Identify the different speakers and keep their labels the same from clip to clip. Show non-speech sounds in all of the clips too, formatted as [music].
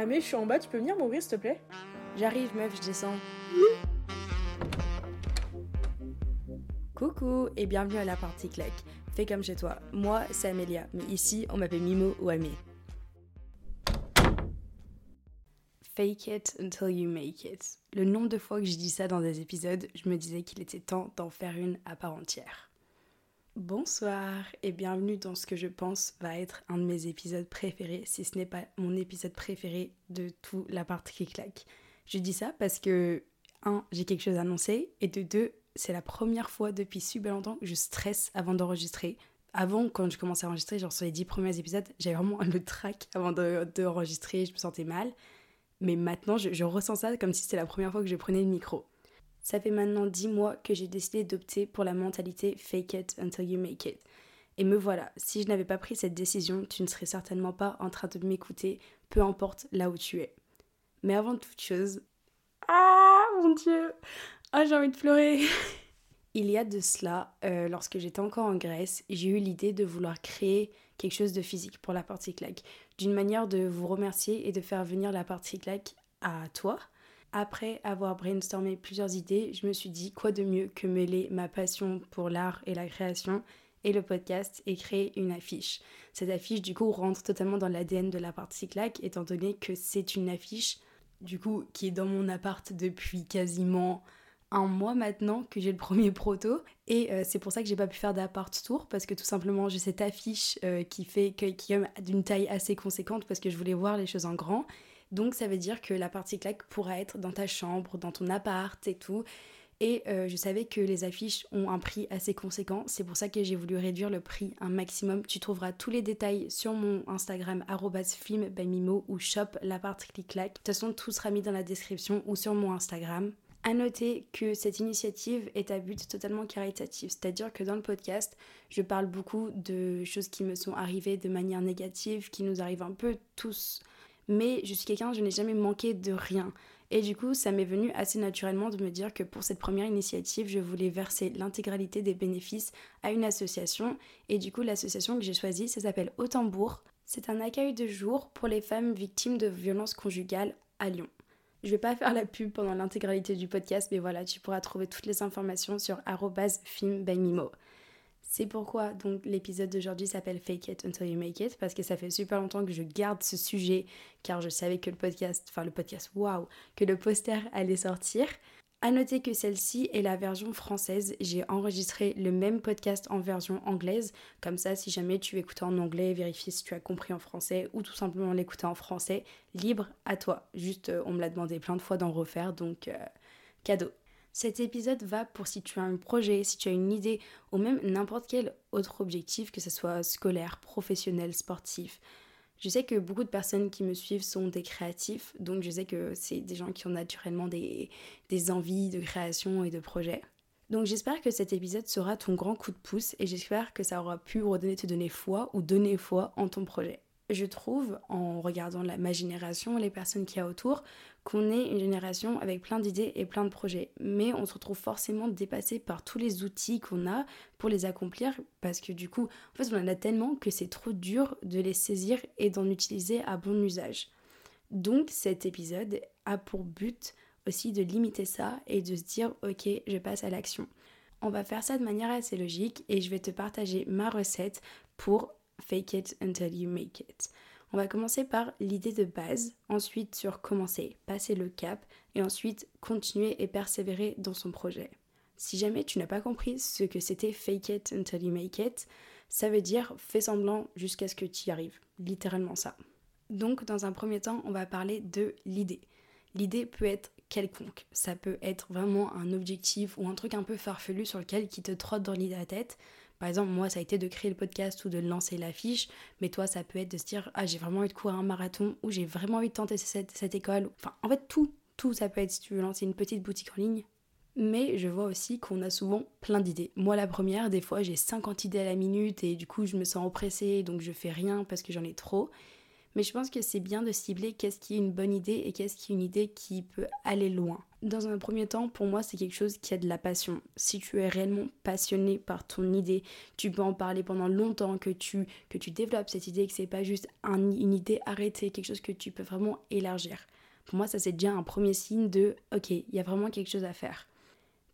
Speaker 1: Ah mais je suis en bas, tu peux venir m'ouvrir s'il te plaît?
Speaker 2: J'arrive meuf, je descends. Coucou et bienvenue à la partie claque. Fais comme chez toi. Moi, c'est Amélia, mais ici, on m'appelle Mimo ou Amé. Fake it until you make it. Le nombre de fois que j'ai dit ça dans des épisodes, je me disais qu'il était temps d'en faire une à part entière. Bonsoir et bienvenue dans ce que je pense va être un de mes épisodes préférés, si ce n'est pas mon épisode préféré de tout la partie qui claque. Je dis ça parce que, un, j'ai quelque chose à annoncer, et de deux, c'est la première fois depuis super longtemps que je stresse avant d'enregistrer. Avant, quand je commençais à enregistrer, genre sur les dix premiers épisodes, j'avais vraiment [laughs] le trac avant d'enregistrer, je me sentais mal. Mais maintenant, je, je ressens ça comme si c'était la première fois que je prenais le micro. Ça fait maintenant 10 mois que j'ai décidé d'opter pour la mentalité fake it until you make it. Et me voilà, si je n'avais pas pris cette décision, tu ne serais certainement pas en train de m'écouter, peu importe là où tu es. Mais avant toute chose... Ah mon dieu Ah j'ai envie de pleurer [laughs] Il y a de cela, euh, lorsque j'étais encore en Grèce, j'ai eu l'idée de vouloir créer quelque chose de physique pour la partie claque. D'une manière de vous remercier et de faire venir la partie claque à toi, après avoir brainstormé plusieurs idées, je me suis dit quoi de mieux que mêler ma passion pour l'art et la création et le podcast et créer une affiche. Cette affiche du coup rentre totalement dans l'ADN de la partie claque étant donné que c'est une affiche du coup qui est dans mon appart depuis quasiment un mois maintenant que j'ai le premier proto et euh, c'est pour ça que j'ai pas pu faire d'appart tour parce que tout simplement j'ai cette affiche euh, qui fait qui est d'une taille assez conséquente parce que je voulais voir les choses en grand donc ça veut dire que la partie claque pourra être dans ta chambre, dans ton appart et tout. Et euh, je savais que les affiches ont un prix assez conséquent. C'est pour ça que j'ai voulu réduire le prix un maximum. Tu trouveras tous les détails sur mon Instagram @film ou shop la partie claque. De toute façon, tout sera mis dans la description ou sur mon Instagram. À noter que cette initiative est à but totalement caritatif, c'est-à-dire que dans le podcast, je parle beaucoup de choses qui me sont arrivées de manière négative, qui nous arrivent un peu tous mais je suis quelqu'un, je n'ai jamais manqué de rien. Et du coup, ça m'est venu assez naturellement de me dire que pour cette première initiative, je voulais verser l'intégralité des bénéfices à une association. Et du coup, l'association que j'ai choisie, ça s'appelle Autambourg. C'est un accueil de jour pour les femmes victimes de violences conjugales à Lyon. Je vais pas faire la pub pendant l'intégralité du podcast, mais voilà, tu pourras trouver toutes les informations sur film by Mimo. C'est pourquoi donc l'épisode d'aujourd'hui s'appelle Fake It Until You Make It parce que ça fait super longtemps que je garde ce sujet car je savais que le podcast, enfin le podcast, waouh, que le poster allait sortir. À noter que celle-ci est la version française. J'ai enregistré le même podcast en version anglaise. Comme ça, si jamais tu écoutes en anglais, vérifie si tu as compris en français ou tout simplement l'écouter en français. Libre à toi. Juste, euh, on me l'a demandé plein de fois d'en refaire, donc euh, cadeau. Cet épisode va pour si tu as un projet, si tu as une idée ou même n'importe quel autre objectif, que ce soit scolaire, professionnel, sportif. Je sais que beaucoup de personnes qui me suivent sont des créatifs, donc je sais que c'est des gens qui ont naturellement des, des envies de création et de projets. Donc j'espère que cet épisode sera ton grand coup de pouce et j'espère que ça aura pu redonner, te donner foi ou donner foi en ton projet je trouve, en regardant ma génération, les personnes qui y a autour, qu'on est une génération avec plein d'idées et plein de projets. Mais on se retrouve forcément dépassé par tous les outils qu'on a pour les accomplir, parce que du coup, en fait, on en a tellement que c'est trop dur de les saisir et d'en utiliser à bon usage. Donc cet épisode a pour but aussi de limiter ça et de se dire, ok, je passe à l'action. On va faire ça de manière assez logique et je vais te partager ma recette pour Fake it until you make it. On va commencer par l'idée de base, ensuite sur commencer, passer le cap et ensuite continuer et persévérer dans son projet. Si jamais tu n'as pas compris ce que c'était fake it until you make it, ça veut dire fais semblant jusqu'à ce que tu y arrives. Littéralement ça. Donc dans un premier temps, on va parler de l'idée. L'idée peut être quelconque. Ça peut être vraiment un objectif ou un truc un peu farfelu sur lequel qui te trotte dans l'idée à tête. Par exemple, moi, ça a été de créer le podcast ou de lancer l'affiche, mais toi, ça peut être de se dire, ah, j'ai vraiment envie de courir un marathon ou j'ai vraiment envie de tenter cette, école. Enfin, en fait, tout, tout, ça peut être si tu veux lancer une petite boutique en ligne. Mais je vois aussi qu'on a souvent plein d'idées. Moi, la première, des fois, j'ai 50 idées à la minute et du coup, je me sens oppressée, donc je fais rien parce que j'en ai trop. Mais je pense que c'est bien de cibler qu'est-ce qui est une bonne idée et qu'est-ce qui est une idée qui peut aller loin. Dans un premier temps, pour moi, c'est quelque chose qui a de la passion. Si tu es réellement passionné par ton idée, tu peux en parler pendant longtemps, que tu, que tu développes cette idée, que c'est pas juste une idée arrêtée, quelque chose que tu peux vraiment élargir. Pour moi, ça c'est déjà un premier signe de ok, il y a vraiment quelque chose à faire.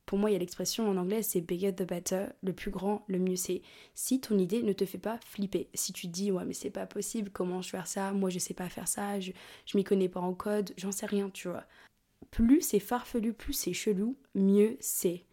Speaker 2: Pour moi, il y a l'expression en anglais, c'est bigger the better, le plus grand, le mieux c'est. Si ton idée ne te fait pas flipper, si tu te dis ouais mais c'est pas possible, comment je vais faire ça, moi je sais pas faire ça, je, je m'y connais pas en code, j'en sais rien, tu vois plus c'est farfelu, plus c'est chelou, mieux c'est.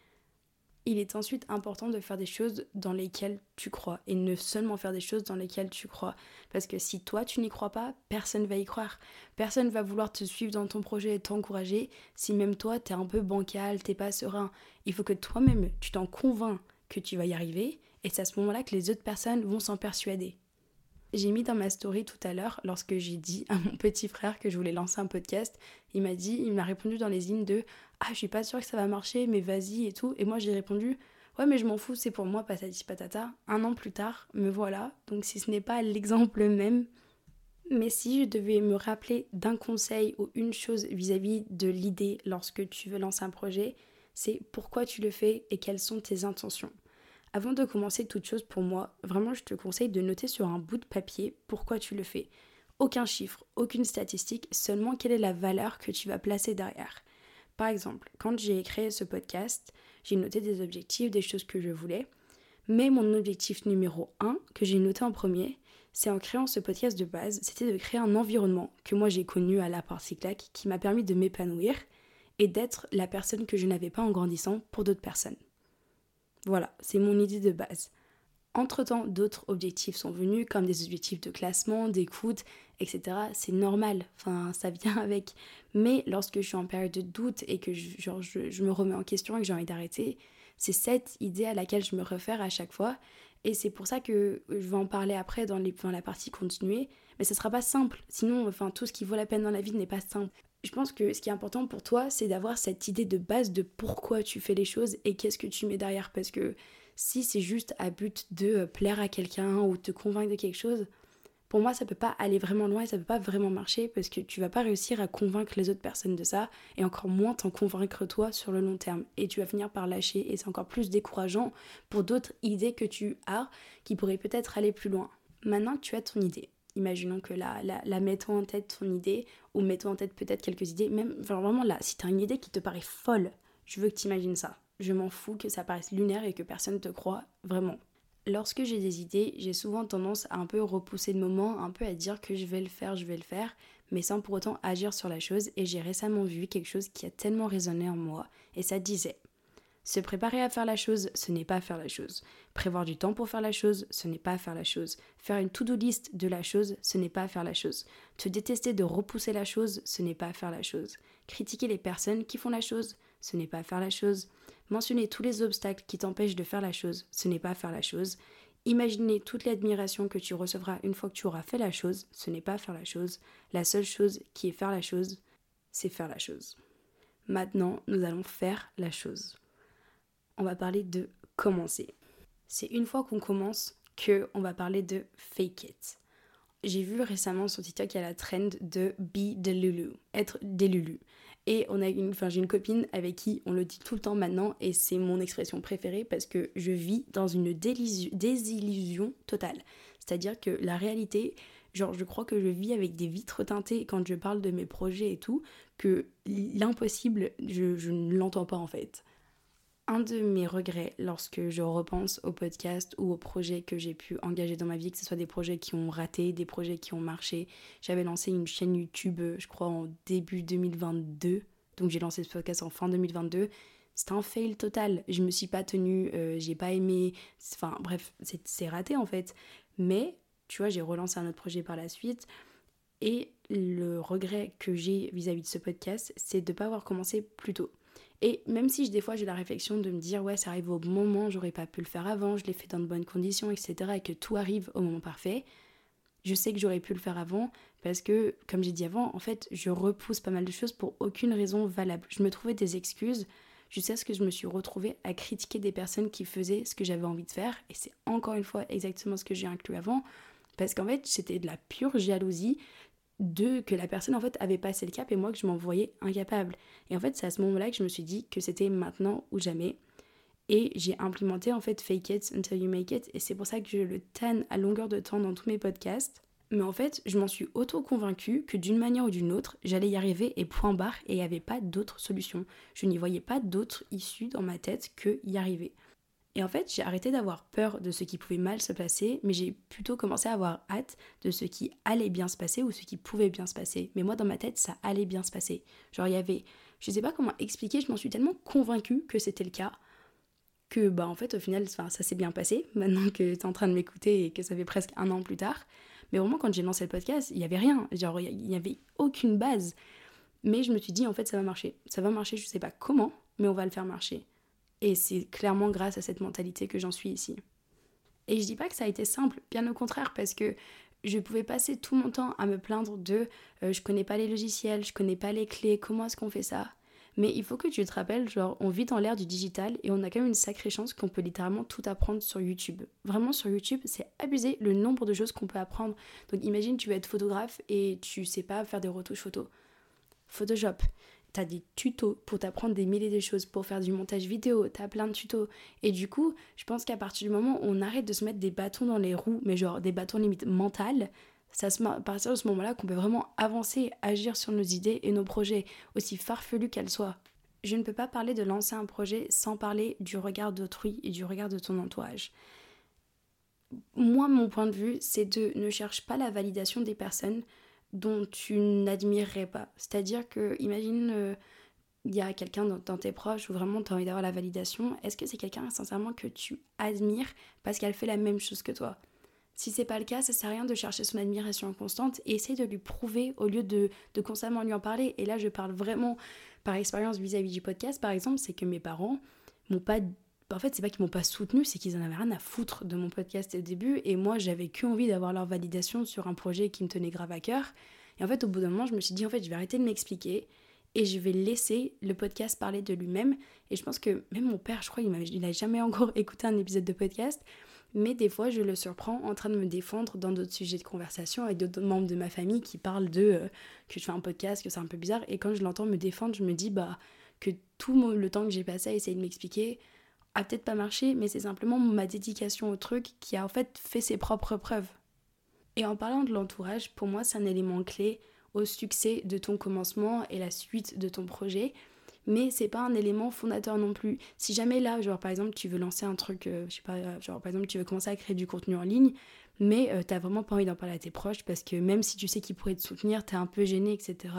Speaker 2: Il est ensuite important de faire des choses dans lesquelles tu crois et ne seulement faire des choses dans lesquelles tu crois. Parce que si toi tu n'y crois pas, personne va y croire. Personne va vouloir te suivre dans ton projet et t'encourager si même toi t'es un peu bancal, t'es pas serein. Il faut que toi-même tu t'en convaincs que tu vas y arriver et c'est à ce moment-là que les autres personnes vont s'en persuader. J'ai mis dans ma story tout à l'heure, lorsque j'ai dit à mon petit frère que je voulais lancer un podcast, il m'a dit, il m'a répondu dans les hymnes de Ah, je suis pas sûre que ça va marcher, mais vas-y et tout. Et moi, j'ai répondu Ouais, mais je m'en fous, c'est pour moi, patati patata. Un an plus tard, me voilà. Donc, si ce n'est pas l'exemple même, mais si je devais me rappeler d'un conseil ou une chose vis-à-vis -vis de l'idée lorsque tu veux lancer un projet, c'est pourquoi tu le fais et quelles sont tes intentions. Avant de commencer toute chose pour moi, vraiment je te conseille de noter sur un bout de papier pourquoi tu le fais. Aucun chiffre, aucune statistique, seulement quelle est la valeur que tu vas placer derrière. Par exemple, quand j'ai créé ce podcast, j'ai noté des objectifs, des choses que je voulais, mais mon objectif numéro 1, que j'ai noté en premier, c'est en créant ce podcast de base, c'était de créer un environnement que moi j'ai connu à la partie claque qui m'a permis de m'épanouir et d'être la personne que je n'avais pas en grandissant pour d'autres personnes. Voilà, c'est mon idée de base. Entre-temps, d'autres objectifs sont venus, comme des objectifs de classement, d'écoute, etc. C'est normal, enfin, ça vient [laughs] avec. Mais lorsque je suis en période de doute et que je, genre, je, me remets en question et que j'ai envie d'arrêter, c'est cette idée à laquelle je me réfère à chaque fois. Et c'est pour ça que je vais en parler après dans, la partie continuée. Mais ce sera pas simple. Sinon, enfin, tout ce qui vaut la peine dans la vie n'est pas simple je pense que ce qui est important pour toi, c'est d'avoir cette idée de base de pourquoi tu fais les choses et qu'est-ce que tu mets derrière. Parce que si c'est juste à but de euh, plaire à quelqu'un ou te convaincre de quelque chose, pour moi, ça peut pas aller vraiment loin et ça peut pas vraiment marcher parce que tu vas pas réussir à convaincre les autres personnes de ça et encore moins t'en convaincre toi sur le long terme. Et tu vas finir par lâcher et c'est encore plus décourageant pour d'autres idées que tu as qui pourraient peut-être aller plus loin. Maintenant que tu as ton idée, imaginons que la, la, mettons en tête ton idée, ou mettons en tête peut-être quelques idées, même vraiment là, si tu as une idée qui te paraît folle, je veux que tu imagines ça. Je m'en fous que ça paraisse lunaire et que personne ne te croit, vraiment. Lorsque j'ai des idées, j'ai souvent tendance à un peu repousser le moment, un peu à dire que je vais le faire, je vais le faire, mais sans pour autant agir sur la chose, et j'ai récemment vu quelque chose qui a tellement résonné en moi, et ça disait se préparer à faire la chose, ce n'est pas faire la chose. Prévoir du temps pour faire la chose, ce n'est pas faire la chose. Faire une to-do list de la chose, ce n'est pas faire la chose. Te détester de repousser la chose, ce n'est pas faire la chose. Critiquer les personnes qui font la chose, ce n'est pas faire la chose. Mentionner tous les obstacles qui t'empêchent de faire la chose, ce n'est pas faire la chose. Imaginer toute l'admiration que tu recevras une fois que tu auras fait la chose, ce n'est pas faire la chose. La seule chose qui est faire la chose, c'est faire la chose. Maintenant, nous allons faire la chose on va parler de commencer. C'est une fois qu'on commence que on va parler de fake it. J'ai vu récemment sur TikTok, il y a la trend de be the Lulu, être des Lulu. Et on a une, enfin, j'ai une copine avec qui on le dit tout le temps maintenant et c'est mon expression préférée parce que je vis dans une désillusion totale. C'est-à-dire que la réalité, genre je crois que je vis avec des vitres teintées quand je parle de mes projets et tout, que l'impossible, je, je ne l'entends pas en fait un de mes regrets lorsque je repense au podcast ou aux projets que j'ai pu engager dans ma vie, que ce soit des projets qui ont raté, des projets qui ont marché. J'avais lancé une chaîne YouTube, je crois, en début 2022. Donc j'ai lancé ce podcast en fin 2022. C'était un fail total. Je me suis pas tenue, euh, j'ai pas aimé. Enfin bref, c'est raté en fait. Mais tu vois, j'ai relancé un autre projet par la suite. Et le regret que j'ai vis-à-vis de ce podcast, c'est de ne pas avoir commencé plus tôt. Et même si des fois j'ai la réflexion de me dire ouais ça arrive au moment, j'aurais pas pu le faire avant, je l'ai fait dans de bonnes conditions, etc. et que tout arrive au moment parfait, je sais que j'aurais pu le faire avant parce que, comme j'ai dit avant, en fait je repousse pas mal de choses pour aucune raison valable. Je me trouvais des excuses jusqu'à ce que je me suis retrouvée à critiquer des personnes qui faisaient ce que j'avais envie de faire et c'est encore une fois exactement ce que j'ai inclus avant Parce qu'en fait, c'était de la pure jalousie de que la personne en fait avait passé le cap et moi que je m'en voyais incapable. Et en fait, c'est à ce moment-là que je me suis dit que c'était maintenant ou jamais. Et j'ai implémenté en fait fake it until you make it. Et c'est pour ça que je le tanne à longueur de temps dans tous mes podcasts. Mais en fait, je m'en suis auto-convaincue que d'une manière ou d'une autre, j'allais y arriver et point barre et il n'y avait pas d'autre solution. Je n'y voyais pas d'autre issue dans ma tête que y arriver. Et en fait, j'ai arrêté d'avoir peur de ce qui pouvait mal se passer, mais j'ai plutôt commencé à avoir hâte de ce qui allait bien se passer ou ce qui pouvait bien se passer. Mais moi, dans ma tête, ça allait bien se passer. Genre, il y avait. Je sais pas comment expliquer, je m'en suis tellement convaincue que c'était le cas que, bah, en fait, au final, ça s'est bien passé, [laughs] maintenant que tu es en train de m'écouter et que ça fait presque un an plus tard. Mais vraiment, quand j'ai lancé le podcast, il y avait rien. Genre, il n'y avait aucune base. Mais je me suis dit, en fait, ça va marcher. Ça va marcher, je sais pas comment, mais on va le faire marcher. Et c'est clairement grâce à cette mentalité que j'en suis ici. Et je dis pas que ça a été simple, bien au contraire, parce que je pouvais passer tout mon temps à me plaindre de euh, je connais pas les logiciels, je connais pas les clés, comment est-ce qu'on fait ça? Mais il faut que tu te rappelles, genre, on vit dans l'ère du digital et on a quand même une sacrée chance qu'on peut littéralement tout apprendre sur YouTube. Vraiment, sur YouTube, c'est abusé le nombre de choses qu'on peut apprendre. Donc imagine, tu veux être photographe et tu sais pas faire des retouches photos. Photoshop t'as des tutos pour t'apprendre des milliers de choses, pour faire du montage vidéo, t'as plein de tutos. Et du coup, je pense qu'à partir du moment où on arrête de se mettre des bâtons dans les roues, mais genre des bâtons limite mentales, se à partir de ce moment-là qu'on peut vraiment avancer, agir sur nos idées et nos projets, aussi farfelus qu'elles soient. Je ne peux pas parler de lancer un projet sans parler du regard d'autrui et du regard de ton entourage. Moi, mon point de vue, c'est de ne cherche pas la validation des personnes, dont tu n'admirerais pas. C'est-à-dire que, imagine, euh, il y a quelqu'un dans, tes proches où vraiment tu as envie d'avoir la validation. Est-ce que c'est quelqu'un, sincèrement, que tu admires parce qu'elle fait la même chose que toi? Si c'est pas le cas, ça sert à rien de chercher son admiration constante et essayer de lui prouver au lieu de, de constamment lui en parler. Et là, je parle vraiment par expérience vis-à-vis du podcast, par exemple, c'est que mes parents m'ont pas en fait, c'est pas qu'ils m'ont pas soutenu, c'est qu'ils en avaient rien à foutre de mon podcast au début. Et moi, j'avais que envie d'avoir leur validation sur un projet qui me tenait grave à cœur. Et en fait, au bout d'un moment, je me suis dit, en fait, je vais arrêter de m'expliquer et je vais laisser le podcast parler de lui-même. Et je pense que même mon père, je crois, il n'a jamais encore [laughs] écouté un épisode de podcast. Mais des fois, je le surprends en train de me défendre dans d'autres sujets de conversation avec d'autres membres de ma famille qui parlent de euh, que je fais un podcast, que c'est un peu bizarre. Et quand je l'entends me défendre, je me dis bah que tout le temps que j'ai passé à essayer de m'expliquer, a peut-être pas marché, mais c'est simplement ma dédication au truc qui a en fait fait ses propres preuves. Et en parlant de l'entourage, pour moi, c'est un élément clé au succès de ton commencement et la suite de ton projet. Mais c'est pas un élément fondateur non plus. Si jamais là, genre par exemple, tu veux lancer un truc, euh, je sais pas, euh, genre par exemple, tu veux commencer à créer du contenu en ligne, mais euh, t'as vraiment pas envie d'en parler à tes proches parce que même si tu sais qu'ils pourraient te soutenir, t'es un peu gêné, etc.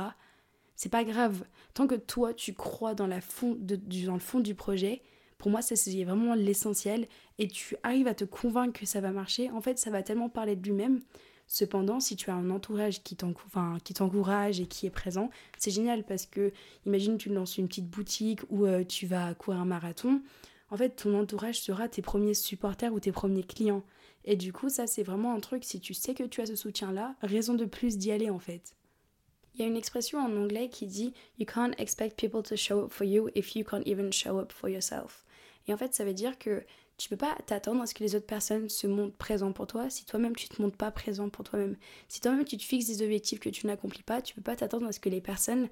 Speaker 2: C'est pas grave. Tant que toi, tu crois dans, la fond dans le fond du projet, pour moi, ça c'est vraiment l'essentiel. Et tu arrives à te convaincre que ça va marcher. En fait, ça va tellement parler de lui-même. Cependant, si tu as un entourage qui t'encourage et qui est présent, c'est génial parce que, imagine, tu lances une petite boutique ou euh, tu vas courir un marathon. En fait, ton entourage sera tes premiers supporters ou tes premiers clients. Et du coup, ça, c'est vraiment un truc, si tu sais que tu as ce soutien-là, raison de plus d'y aller en fait. Il y a une expression en anglais qui dit You can't expect people to show up for you if you can't even show up for yourself. Et en fait, ça veut dire que tu peux pas t'attendre à ce que les autres personnes se montrent présents pour toi si toi-même tu te montres pas présent pour toi-même. Si toi-même tu te fixes des objectifs que tu n'accomplis pas, tu peux pas t'attendre à ce que les personnes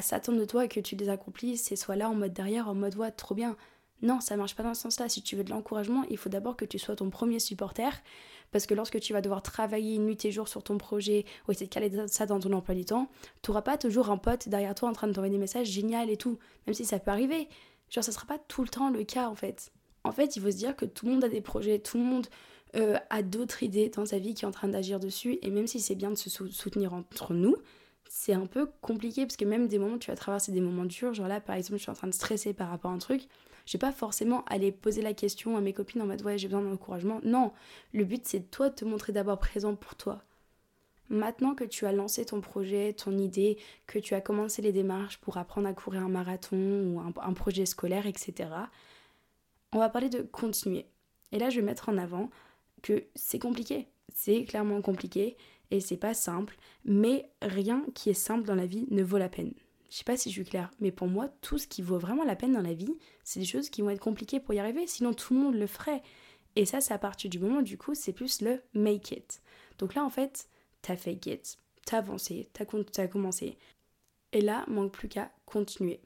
Speaker 2: s'attendent de toi et que tu les accomplisses et soient là en mode derrière, en mode ouais, trop bien. Non, ça marche pas dans ce sens-là. Si tu veux de l'encouragement, il faut d'abord que tu sois ton premier supporter. Parce que lorsque tu vas devoir travailler nuit et jour sur ton projet ou essayer de caler ça dans ton emploi du temps, tu n'auras pas toujours un pote derrière toi en train de t'envoyer des messages génial et tout. Même si ça peut arriver. Genre, ça sera pas tout le temps le cas en fait. En fait, il faut se dire que tout le monde a des projets, tout le monde euh, a d'autres idées dans sa vie qui est en train d'agir dessus. Et même si c'est bien de se soutenir entre nous, c'est un peu compliqué parce que même des moments, tu vas traverser des moments durs. Genre là, par exemple, je suis en train de stresser par rapport à un truc. Je vais pas forcément aller poser la question à mes copines en mode ouais, j'ai besoin d'encouragement. Non, le but c'est toi de te montrer d'abord présent pour toi. Maintenant que tu as lancé ton projet, ton idée, que tu as commencé les démarches pour apprendre à courir un marathon ou un, projet scolaire, etc., on va parler de continuer. Et là, je vais mettre en avant que c'est compliqué. C'est clairement compliqué et c'est pas simple, mais rien qui est simple dans la vie ne vaut la peine. Je sais pas si je suis claire, mais pour moi, tout ce qui vaut vraiment la peine dans la vie, c'est des choses qui vont être compliquées pour y arriver, sinon tout le monde le ferait. Et ça, c'est à partir du moment, du coup, c'est plus le make it. Donc là, en fait, t'as fake it, t'as avancé, t'as, as commencé. Et là, manque plus qu'à continuer.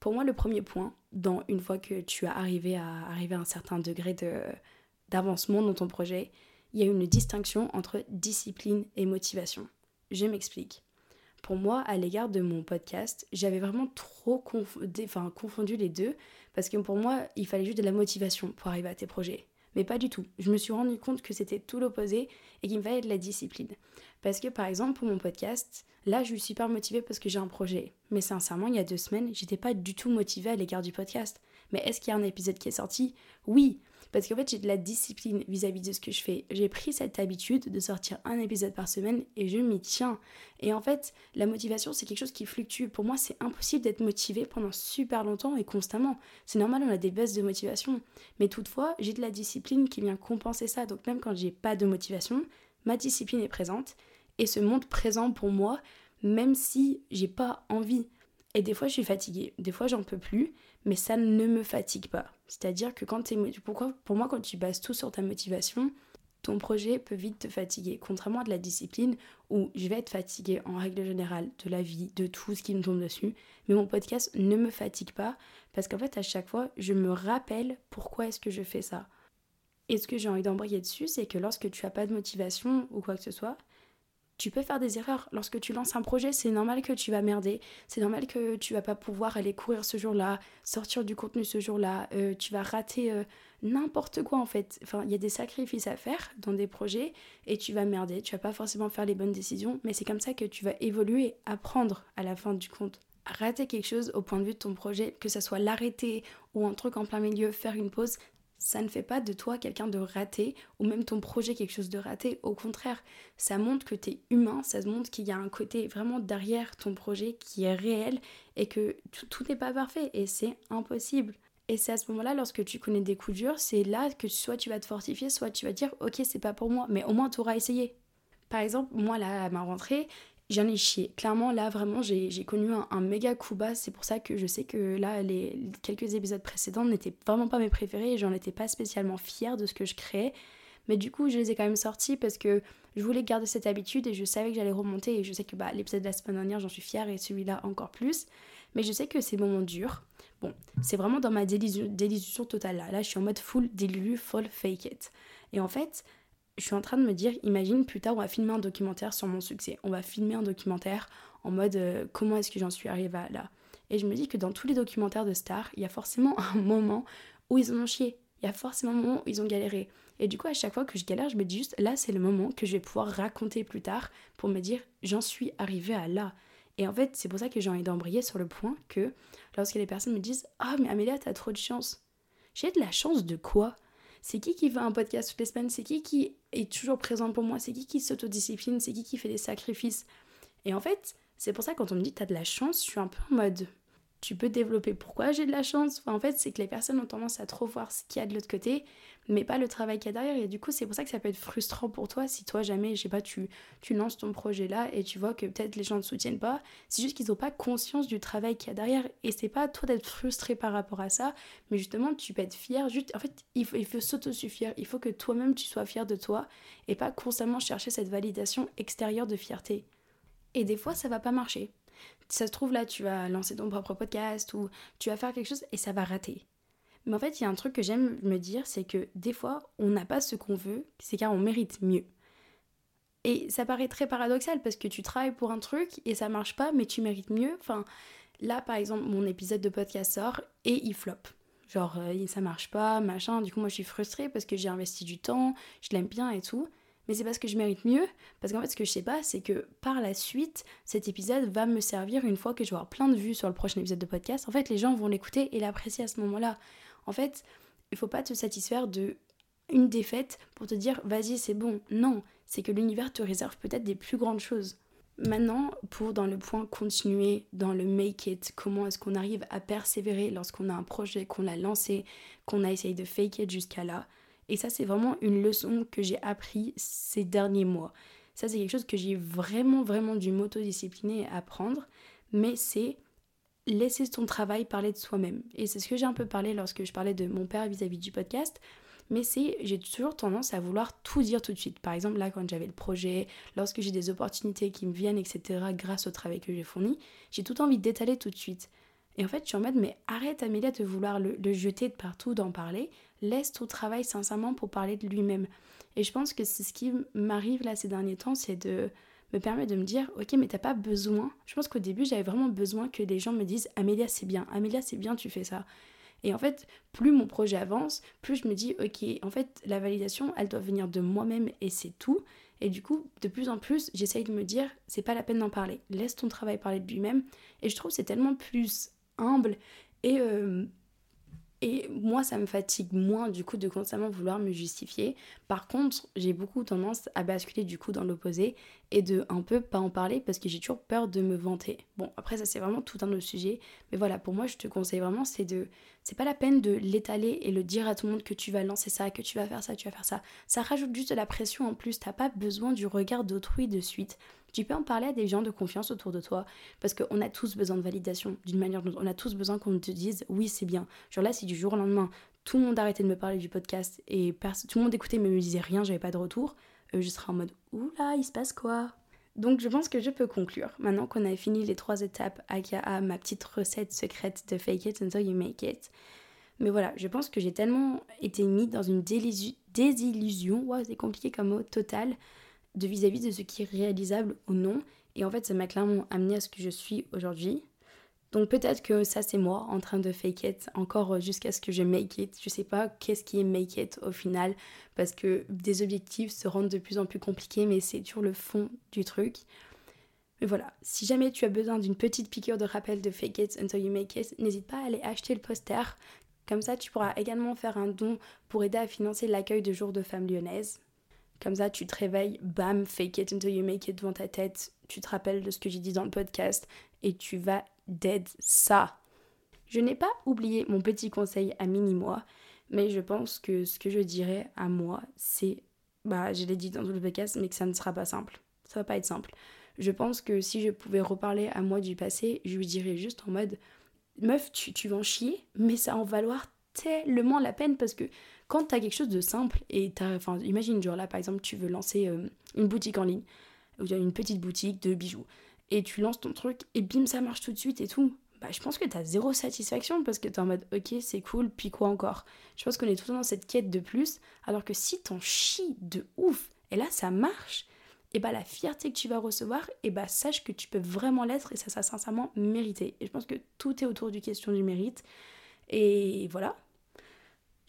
Speaker 2: Pour moi, le premier point, dans une fois que tu as arrivé à arriver à un certain degré de, d'avancement dans ton projet, il y a une distinction entre discipline et motivation. Je m'explique. Pour moi, à l'égard de mon podcast, j'avais vraiment trop confondu les deux parce que pour moi, il fallait juste de la motivation pour arriver à tes projets. Mais pas du tout. Je me suis rendu compte que c'était tout l'opposé et qu'il me fallait de la discipline. Parce que par exemple, pour mon podcast, là, je suis super motivée parce que j'ai un projet. Mais sincèrement, il y a deux semaines, j'étais pas du tout motivée à l'égard du podcast. Mais est-ce qu'il y a un épisode qui est sorti? Oui, parce qu'en fait, j'ai de la discipline vis-à-vis de ce que je fais. J'ai pris cette habitude de sortir un épisode par semaine et je m'y tiens. Et en fait, la motivation, c'est quelque chose qui fluctue. Pour moi, c'est impossible d'être motivé pendant super longtemps et constamment. C'est normal, on a des baisses de motivation. Mais toutefois, j'ai de la discipline qui vient compenser ça. Donc même quand j'ai pas de motivation, ma discipline est présente et se montre présent pour moi, même si j'ai pas envie. Et des fois, je suis fatiguée, des fois, j'en peux plus, mais ça ne me fatigue pas. C'est-à-dire que quand. Pourquoi Pour moi, quand tu bases tout sur ta motivation, ton projet peut vite te fatiguer. Contrairement à de la discipline où je vais être fatiguée en règle générale de la vie, de tout ce qui me tombe dessus. Mais mon podcast ne me fatigue pas parce qu'en fait, à chaque fois, je me rappelle pourquoi est-ce que je fais ça. Et ce que j'ai envie d'embrayer dessus, c'est que lorsque tu n'as pas de motivation ou quoi que ce soit, tu peux faire des erreurs. Lorsque tu lances un projet, c'est normal que tu vas merder. C'est normal que tu vas pas pouvoir aller courir ce jour-là, sortir du contenu ce jour-là. Euh, tu vas rater euh, n'importe quoi en fait. Enfin, il y a des sacrifices à faire dans des projets et tu vas merder. Tu vas pas forcément faire les bonnes décisions, mais c'est comme ça que tu vas évoluer, apprendre à la fin du compte. Rater quelque chose au point de vue de ton projet, que ce soit l'arrêter ou un truc en plein milieu, faire une pause, ça ne fait pas de toi quelqu'un de raté ou même ton projet quelque chose de raté. Au contraire, ça montre que tu es humain, ça montre qu'il y a un côté vraiment derrière ton projet qui est réel et que tout n'est pas parfait et c'est impossible. Et c'est à ce moment-là, lorsque tu connais des coups durs, c'est là que soit tu vas te fortifier, soit tu vas dire ok, c'est pas pour moi, mais au moins tu auras essayé. Par exemple, moi là, à ma rentrée, j'en ai chié. Clairement, là, vraiment, j'ai connu un, méga coup bas. C'est pour ça que je sais que là, les, quelques épisodes précédents n'étaient vraiment pas mes préférés et j'en étais pas spécialement fière de ce que je créais. Mais du coup, je les ai quand même sortis parce que je voulais garder cette habitude et je savais que j'allais remonter. Et je sais que bah, l'épisode de la semaine dernière, j'en suis fière et celui-là encore plus. Mais je sais que ces moments durs, bon, c'est vraiment dans ma délusion totale là. Là, je suis en mode full délu, full fake it. Et en fait, je suis en train de me dire, imagine plus tard on va filmer un documentaire sur mon succès. On va filmer un documentaire en mode euh, comment est-ce que j'en suis arrivée là? Et je me dis que dans tous les documentaires de stars, il y a forcément [laughs] un moment où ils ont chié. Il y a forcément un moment où ils ont galéré. Et du coup, à chaque fois que je galère, je me dis juste, là, c'est le moment que je vais pouvoir raconter plus tard pour me dire, j'en suis arrivée à là. Et en fait, c'est pour ça que j'ai envie d'embrayer sur le point que lorsque les personnes me disent, ah, mais Amélia, t'as trop de chance. J'ai de la chance de quoi? C'est qui qui fait un podcast toutes les semaines? C'est qui qui est toujours présent pour moi? C'est qui qui s'autodiscipline? C'est qui qui fait des sacrifices? Et en fait, c'est pour ça quand on me dit t'as de la chance, je suis un peu en mode tu peux développer pourquoi j'ai de la chance? en fait, c'est que les personnes ont tendance à trop voir ce qu'il y a de l'autre côté, mais pas le travail qu'il y a derrière. Et du coup, c'est pour ça que ça peut être frustrant pour toi si toi, jamais, je sais pas, tu, tu lances ton projet là et tu vois que peut-être les gens ne soutiennent pas. C'est juste qu'ils n'ont pas conscience du travail qu'il y a derrière. Et c'est pas toi d'être frustré par rapport à ça, mais justement, tu peux être fier. Juste, en fait, il faut, il faut s'autosuffire. Il faut que toi-même, tu sois fier de toi et pas constamment chercher cette validation extérieure de fierté. Et des fois, ça va pas marcher ça se trouve là, tu vas lancer ton propre podcast ou tu vas faire quelque chose et ça va rater. Mais en fait, il y a un truc que j'aime me dire, c'est que des fois, on n'a pas ce qu'on veut, c'est car on mérite mieux. Et ça paraît très paradoxal parce que tu travailles pour un truc et ça marche pas, mais tu mérites mieux. Enfin, là, par exemple, mon épisode de podcast sort et il flop. Genre, euh, ça marche pas, machin. Du coup, moi, je suis frustrée parce que j'ai investi du temps, je l'aime bien et tout mais c'est parce que je mérite mieux. Parce qu'en fait, ce que je sais pas, c'est que par la suite, cet épisode va me servir une fois que je vais avoir plein de vues sur le prochain épisode de podcast. En fait, les gens vont l'écouter et l'apprécier à ce moment-là. En fait, il faut pas te satisfaire de défaite pour te dire vas-y, c'est bon. Non, c'est que l'univers te réserve peut-être des plus grandes choses. Maintenant, pour dans le point continuer, dans le make it, comment est-ce qu'on arrive à persévérer lorsqu'on a un projet, qu'on l'a lancé, qu'on a essayé de fake it jusqu'à là, et ça, c'est vraiment une leçon que j'ai appris ces derniers mois. Ça, c'est quelque chose que j'ai vraiment, vraiment dû m'autodiscipliner et apprendre. Mais c'est laisser ton travail parler de soi-même. Et c'est ce que j'ai un peu parlé lorsque je parlais de mon père vis-à-vis du podcast. mais c'est j'ai toujours tendance à vouloir tout dire tout de suite. Par exemple, là, quand j'avais le projet, lorsque j'ai des opportunités qui me viennent, etc., grâce au travail que j'ai fourni, j'ai tout envie d'étaler tout de suite. Et en fait, je suis en mode, mais arrête Amélia de vouloir le, jeter de partout, d'en parler. Laisse ton travail sincèrement pour parler de lui-même. Et je pense que c'est ce qui m'arrive là ces derniers temps, c'est de me permettre de me dire, ok, mais t'as pas besoin. Je pense qu'au début, j'avais vraiment besoin que les gens me disent, Amélia, c'est bien, Amélia, c'est bien, tu fais ça. Et en fait, plus mon projet avance, plus je me dis, ok, en fait, la validation, elle doit venir de moi-même et c'est tout. Et du coup, de plus en plus, j'essaye de me dire, c'est pas la peine d'en parler. Laisse ton travail parler de lui-même. Et je trouve c'est tellement plus humble et euh, et moi, ça me fatigue moins du coup de constamment vouloir me justifier. Par contre, j'ai beaucoup tendance à basculer du coup dans l'opposé et de un peu pas en parler parce que j'ai toujours peur de me vanter. Bon, après ça c'est vraiment tout un autre sujet, mais voilà, pour moi je te conseille vraiment c'est de c'est pas la peine de l'étaler et le dire à tout le monde que tu vas lancer ça, que tu vas faire ça, tu vas faire ça. Ça rajoute juste de la pression en plus, t'as pas besoin du regard d'autrui de suite. Tu peux en parler à des gens de confiance autour de toi parce qu'on a tous besoin de validation d'une manière ou On a tous besoin qu'on te dise oui, c'est bien. Genre là, si du jour au lendemain, tout le monde arrêtait de me parler du podcast et tout le monde écoutait mais me disait rien, j'avais pas de retour, je serais en mode oula, il se passe quoi? Donc je pense que je peux conclure. Maintenant qu'on a fini les trois étapes, aka ma petite recette secrète de fake it until you make it. Mais voilà, je pense que j'ai tellement été mis dans une désillusion, wow, c'est compliqué comme mot, total, de vis-à-vis de ce qui est réalisable ou non. Et en fait, ça m'a clairement amené à ce que je suis aujourd'hui. Donc peut-être que ça c'est moi en train de fake it encore jusqu'à ce que je make it. Je sais pas qu'est-ce qui est make it au final parce que des objectifs se rendent de plus en plus compliqués mais c'est toujours le fond du truc. Mais voilà, si jamais tu as besoin d'une petite piqûre de rappel de fake it until you make it, n'hésite pas à aller acheter le poster. Comme ça, tu pourras également faire un don pour aider à financer l'accueil de jours de femmes lyonnaises. Comme ça, tu te réveilles, bam, fake it until you make it devant ta tête. Tu te rappelles de ce que j'ai dit dans le podcast et tu vas dead ça. Je n'ai pas oublié mon petit conseil à mini-moi, mais je pense que ce que je dirais à moi, c'est, bah, je l'ai dit dans tout le podcast, mais que ça ne sera pas simple. Ça va pas être simple. Je pense que si je pouvais reparler à moi du passé, je lui dirais juste en mode, meuf, tu, vas en chier, mais ça en valoir tellement la peine parce que quand tu as quelque chose de simple et t'as, enfin, imagine, genre là par exemple, tu veux lancer euh, une boutique en ligne, ou une petite boutique de bijoux, et tu lances ton truc et bim, ça marche tout de suite et tout. Bah, je pense que tu as zéro satisfaction parce que tu es en mode ok, c'est cool, puis quoi encore? Je pense qu'on est tout le temps dans cette quête de plus, alors que si t'en chies de ouf, et là ça marche, et bah la fierté que tu vas recevoir, et bah sache que tu peux vraiment l'être et ça, ça sincèrement mérité. Et je pense que tout est autour du question du mérite. Et voilà,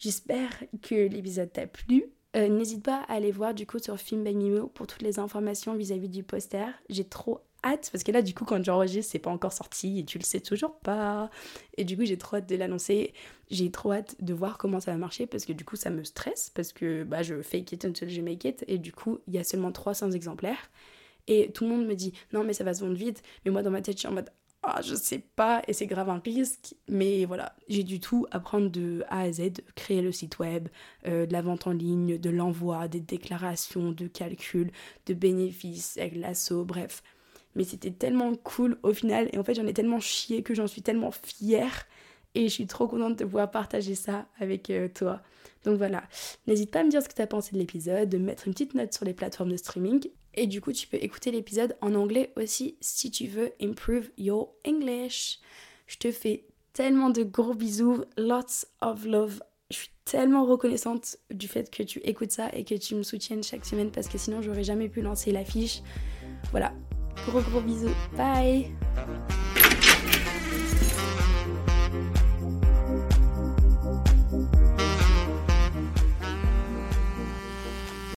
Speaker 2: J'espère que l'épisode t'a plu. Euh, n'hésite pas à aller voir du coup sur Film by Mimo pour toutes les informations vis-à-vis du poster. J'ai trop hâte parce que là du coup quand j'enregistre c'est pas encore sorti et tu le sais toujours pas. Et du coup j'ai trop hâte de l'annoncer. J'ai trop hâte de voir comment ça va marcher parce que du coup ça me stresse parce que bah, je fake it until je make it et du coup il y a seulement 300 exemplaires. Et tout le monde me dit non mais ça va se vendre vite. Mais moi dans ma tête je suis en mode ah, je sais pas, et c'est grave un risque, mais voilà, j'ai du tout apprendre de A à Z, créer le site web, euh, de la vente en ligne, de l'envoi, des déclarations, de calcul, de bénéfices avec l'assaut, bref. Mais c'était tellement cool au final, et en fait j'en ai tellement chié que j'en suis tellement fière, et je suis trop contente de pouvoir partager ça avec euh, toi. Donc voilà, n'hésite pas à me dire ce que tu as pensé de l'épisode, de mettre une petite note sur les plateformes de streaming, et du coup, tu peux écouter l'épisode en anglais aussi si tu veux improve your English. Je te fais tellement de gros bisous, lots of love. Je suis tellement reconnaissante du fait que tu écoutes ça et que tu me soutiennes chaque semaine parce que sinon j'aurais jamais pu lancer l'affiche. Voilà, gros gros bisous, bye